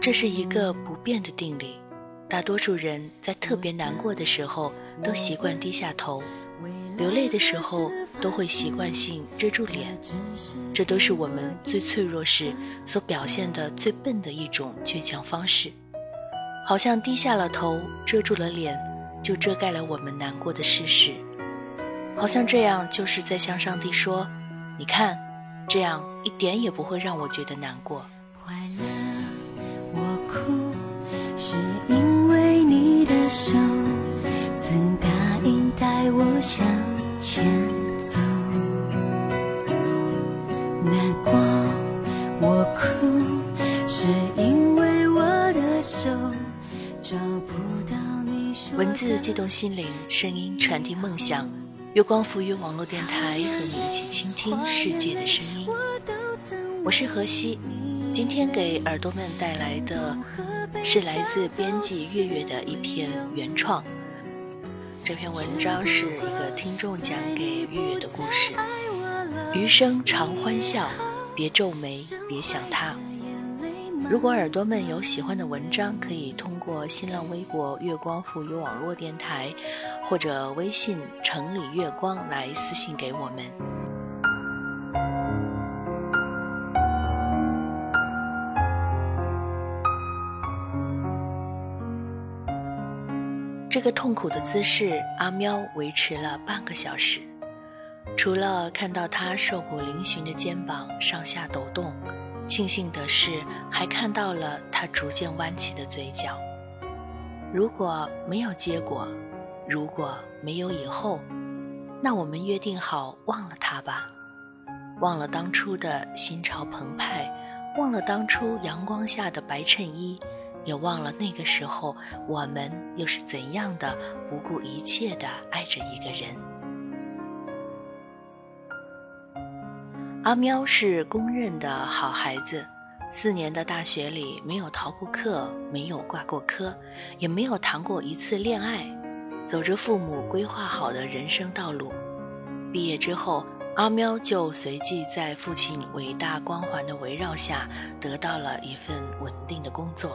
这是一个不变的定理，大多数人在特别难过的时候都习惯低下头，流泪的时候都会习惯性遮住脸，这都是我们最脆弱时所表现的最笨的一种倔强方式，好像低下了头，遮住了脸。就遮盖了我们难过的事实，好像这样就是在向上帝说：“你看，这样一点也不会让我觉得难过。”快乐，我哭，是因为你的笑向前走。难过，我哭，是因为我的手找不到你说文字激动心灵，声音传递梦想。月光浮于网络电台，和你一起倾听世界的声音。我是何西，今天给耳朵们带来的是来自编辑月月的一篇原创。这篇文章是一个听众讲给月月的故事。余生常欢笑，别皱眉，别想他。如果耳朵们有喜欢的文章，可以通过新浪微博“月光赋予网络电台”或者微信“城里月光”来私信给我们。一个痛苦的姿势，阿喵维持了半个小时。除了看到他瘦骨嶙峋的肩膀上下抖动。庆幸的是，还看到了他逐渐弯起的嘴角。如果没有结果，如果没有以后，那我们约定好忘了他吧，忘了当初的心潮澎湃，忘了当初阳光下的白衬衣，也忘了那个时候我们又是怎样的不顾一切的爱着一个人。阿喵是公认的好孩子，四年的大学里没有逃过课，没有挂过科，也没有谈过一次恋爱，走着父母规划好的人生道路。毕业之后，阿喵就随即在父亲伟大光环的围绕下得到了一份稳定的工作。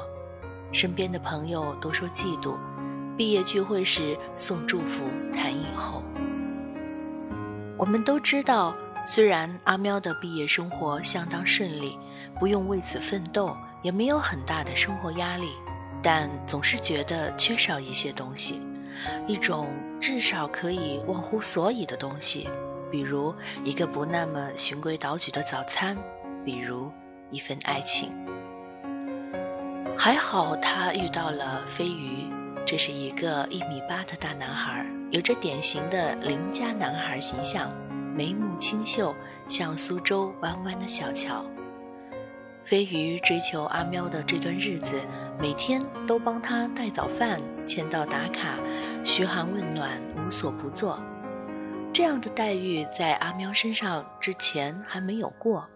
身边的朋友都说嫉妒，毕业聚会时送祝福，谈以后。我们都知道。虽然阿喵的毕业生活相当顺利，不用为此奋斗，也没有很大的生活压力，但总是觉得缺少一些东西，一种至少可以忘乎所以的东西，比如一个不那么循规蹈矩的早餐，比如一份爱情。还好他遇到了飞鱼，这是一个一米八的大男孩，有着典型的邻家男孩形象。眉目清秀，像苏州弯弯的小桥。飞鱼追求阿喵的这段日子，每天都帮他带早饭、签到打卡、嘘寒问暖，无所不做。这样的待遇在阿喵身上之前还没有过。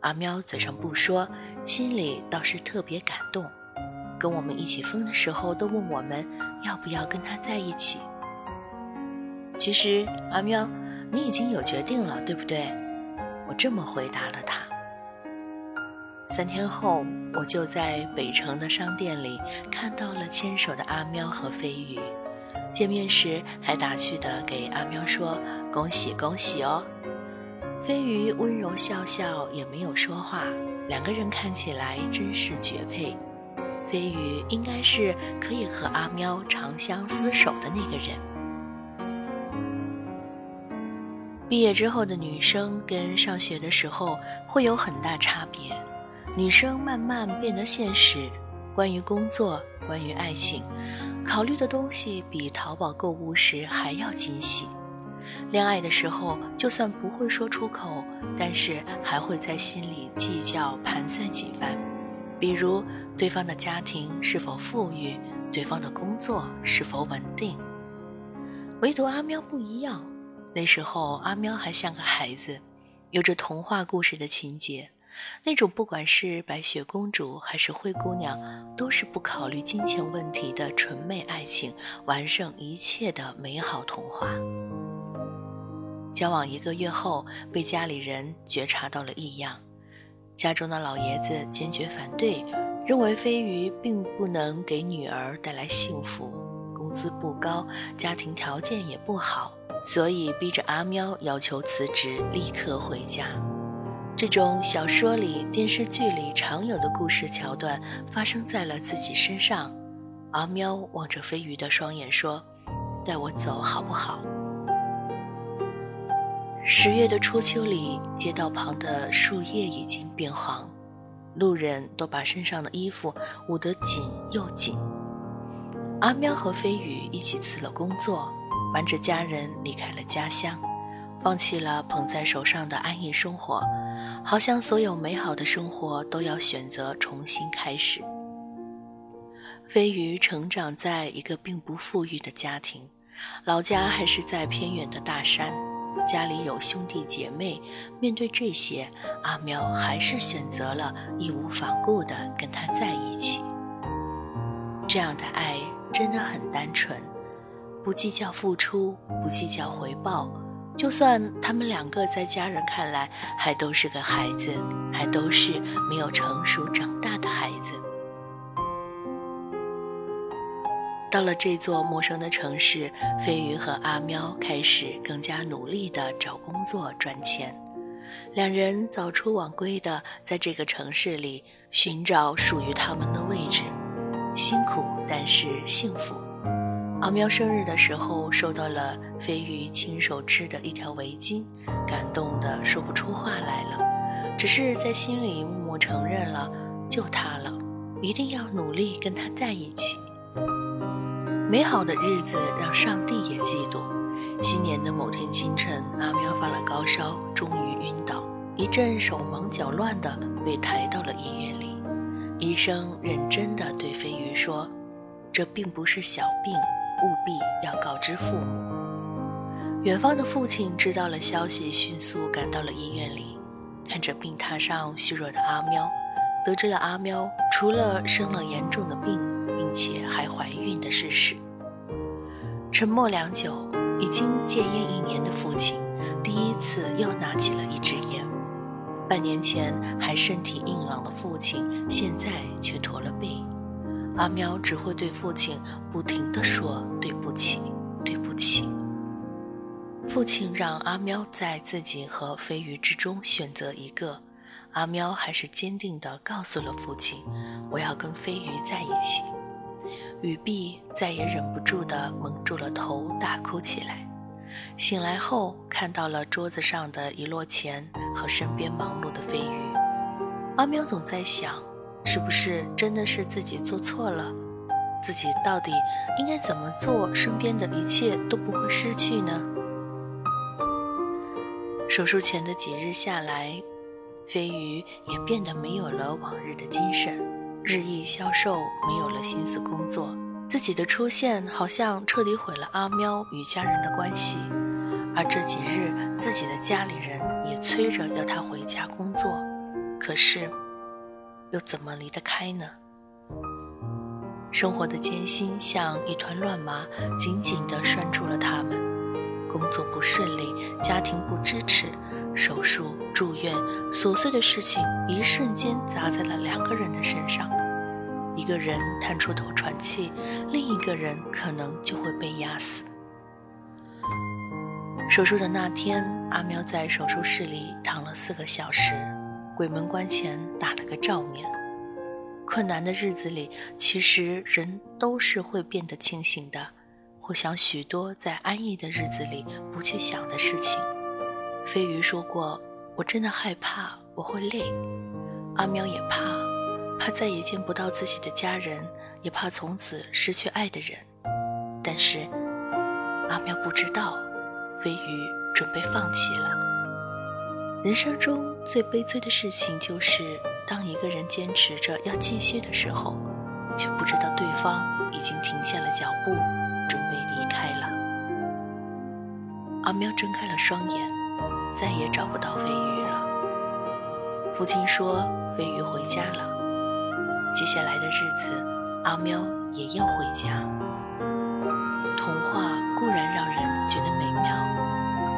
阿喵嘴上不说，心里倒是特别感动。跟我们一起疯的时候，都问我们要不要跟他在一起。其实阿喵。你已经有决定了，对不对？我这么回答了他。三天后，我就在北城的商店里看到了牵手的阿喵和飞鱼。见面时还打趣的给阿喵说：“恭喜恭喜哦！”飞鱼温柔笑笑，也没有说话。两个人看起来真是绝配。飞鱼应该是可以和阿喵长相厮守的那个人。毕业之后的女生跟上学的时候会有很大差别，女生慢慢变得现实，关于工作，关于爱情，考虑的东西比淘宝购物时还要精细。恋爱的时候，就算不会说出口，但是还会在心里计较盘算几番，比如对方的家庭是否富裕，对方的工作是否稳定。唯独阿喵不一样。那时候阿喵还像个孩子，有着童话故事的情节，那种不管是白雪公主还是灰姑娘，都是不考虑金钱问题的纯美爱情，完胜一切的美好童话。交往一个月后，被家里人觉察到了异样，家中的老爷子坚决反对，认为飞鱼并不能给女儿带来幸福，工资不高，家庭条件也不好，所以逼着阿喵要求辞职，立刻回家。这种小说里、电视剧里常有的故事桥段发生在了自己身上。阿喵望着飞鱼的双眼说：“带我走好不好？”十月的初秋里，街道旁的树叶已经变黄，路人都把身上的衣服捂得紧又紧。阿喵和飞鱼一起辞了工作，瞒着家人离开了家乡，放弃了捧在手上的安逸生活，好像所有美好的生活都要选择重新开始。飞鱼成长在一个并不富裕的家庭，老家还是在偏远的大山。家里有兄弟姐妹，面对这些，阿喵还是选择了义无反顾地跟他在一起。这样的爱真的很单纯，不计较付出，不计较回报。就算他们两个在家人看来还都是个孩子，还都是没有成熟长大的孩子。到了这座陌生的城市，飞鱼和阿喵开始更加努力地找工作赚钱。两人早出晚归地在这个城市里寻找属于他们的位置，辛苦但是幸福。阿喵生日的时候收到了飞鱼亲手织的一条围巾，感动得说不出话来了，只是在心里默默承认了，就他了，一定要努力跟他在一起。美好的日子让上帝也嫉妒。新年的某天清晨，阿喵发了高烧，终于晕倒，一阵手忙脚乱的被抬到了医院里。医生认真的对飞鱼说：“这并不是小病，务必要告知父母。”远方的父亲知道了消息，迅速赶到了医院里，看着病榻上虚弱的阿喵，得知了阿喵除了生了严重的病。并且还怀孕的事实。沉默良久，已经戒烟一年的父亲，第一次又拿起了一支烟。半年前还身体硬朗的父亲，现在却驼了背。阿喵只会对父亲不停地说对不起，对不起。父亲让阿喵在自己和飞鱼之中选择一个，阿喵还是坚定地告诉了父亲：“我要跟飞鱼在一起。”雨碧再也忍不住地蒙住了头，大哭起来。醒来后，看到了桌子上的一摞钱和身边忙碌的飞鱼。阿喵总在想，是不是真的是自己做错了？自己到底应该怎么做，身边的一切都不会失去呢？手术前的几日下来，飞鱼也变得没有了往日的精神。日益消瘦，没有了心思工作。自己的出现好像彻底毁了阿喵与家人的关系，而这几日自己的家里人也催着要他回家工作，可是又怎么离得开呢？生活的艰辛像一团乱麻，紧紧地拴住了他们。工作不顺利，家庭不支持，手术、住院，琐碎的事情一瞬间砸在了两个人的身上。一个人探出头喘气，另一个人可能就会被压死。手术的那天，阿喵在手术室里躺了四个小时，鬼门关前打了个照面。困难的日子里，其实人都是会变得清醒的，会想许多在安逸的日子里不去想的事情。飞鱼说过：“我真的害怕我会累。”阿喵也怕。怕再也见不到自己的家人，也怕从此失去爱的人。但是阿喵不知道，飞鱼准备放弃了。人生中最悲催的事情，就是当一个人坚持着要继续的时候，却不知道对方已经停下了脚步，准备离开了。阿喵睁开了双眼，再也找不到飞鱼了。父亲说飞鱼回家了。接下来的日子，阿喵也要回家。童话固然让人觉得美妙，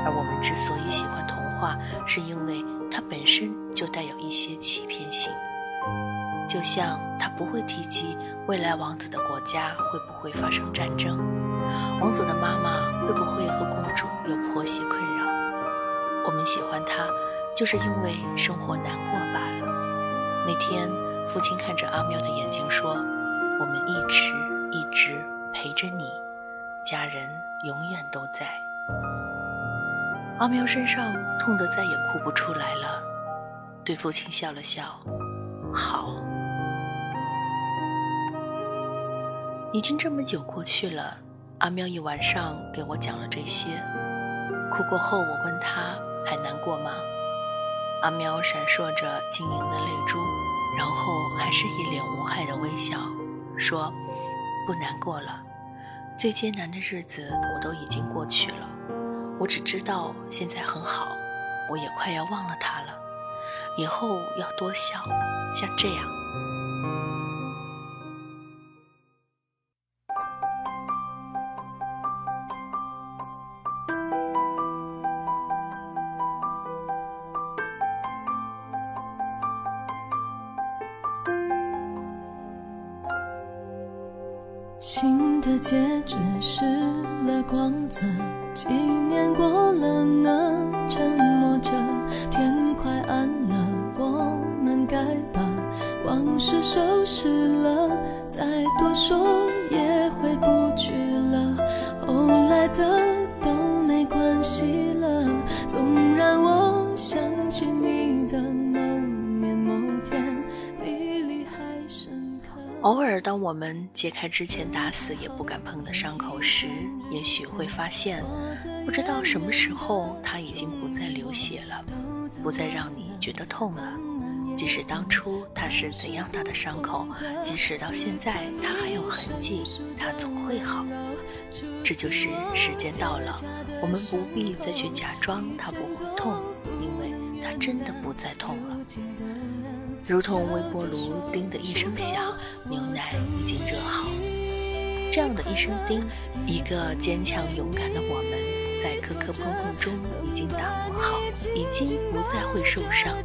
而我们之所以喜欢童话，是因为它本身就带有一些欺骗性。就像他不会提及未来王子的国家会不会发生战争，王子的妈妈会不会和公主有婆媳困扰。我们喜欢他，就是因为生活难过罢了。那天，父亲看着阿喵的眼睛说：“我们一直一直陪着你，家人永远都在。”阿喵身上痛得再也哭不出来了，对父亲笑了笑：“好。”已经这么久过去了，阿喵一晚上给我讲了这些。哭过后，我问他还难过吗？阿喵闪烁着晶莹的泪珠，然后还是一脸无害的微笑，说：“不难过了，最艰难的日子我都已经过去了。我只知道现在很好，我也快要忘了他了。以后要多笑，像这样。”往事收拾了。再多说也回不去了，后来的都没关系了。纵然我想起你的某年某天，历历还深刻。偶尔，当我们揭开之前打死也不敢碰的伤口时，也许会发现，不知道什么时候它已经不再流血了，不再让你觉得痛了。即使当初它是怎样大的伤口，即使到现在它还有痕迹，它总会好。这就是时间到了，我们不必再去假装它不会痛，因为它真的不再痛了。如同微波炉叮的一声响，牛奶已经热好。这样的一声叮，一个坚强勇敢的我们，在磕磕碰碰中已经打磨好，已经不再会受伤，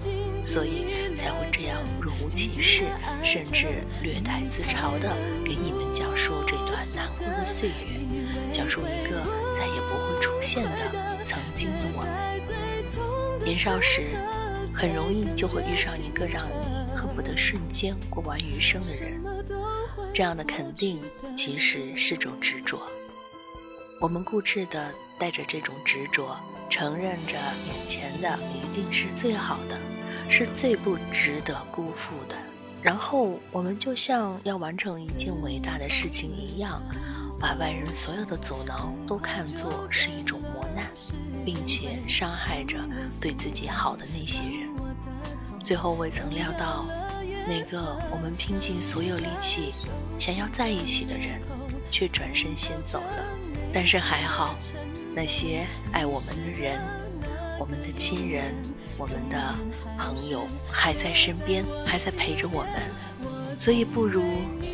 所以才会这样若无其事，甚至略带自嘲的给你们讲述这段难过的岁月，讲述一个再也不会出现的曾经的我们。年少时，很容易就会遇上一个让你。恨不得瞬间过完余生的人，这样的肯定其实是种执着。我们固执的带着这种执着，承认着眼前的一定是最好的，是最不值得辜负的。然后我们就像要完成一件伟大的事情一样，把外人所有的阻挠都看作是一种磨难，并且伤害着对自己好的那些人。最后未曾料到，那个我们拼尽所有力气想要在一起的人，却转身先走了。但是还好，那些爱我们的人、我们的亲人、我们的朋友还在身边，还在陪着我们。所以不如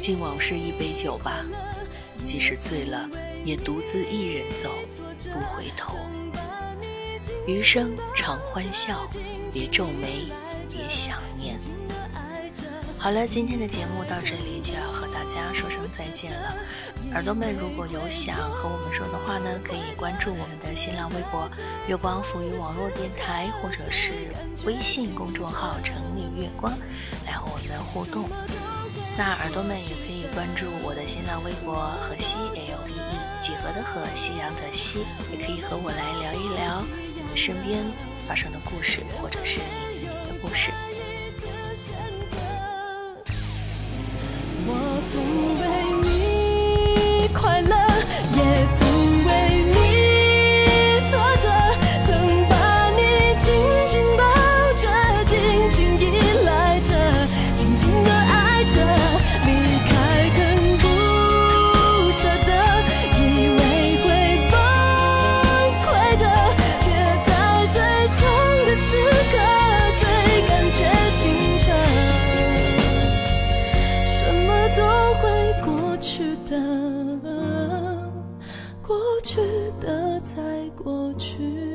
敬往事一杯酒吧，即使醉了，也独自一人走，不回头。余生常欢笑，别皱眉。别想念。好了，今天的节目到这里就要和大家说声再见了。耳朵们，如果有想和我们说的话呢，可以关注我们的新浪微博“月光浮语网络电台”，或者是微信公众号“城里月光”来和我们互动。那耳朵们也可以关注我的新浪微博“河西 L E E”，几何的河，夕阳的西，也可以和我来聊一聊你身边发生的故事，或者是你自己的故事。也值得在过去。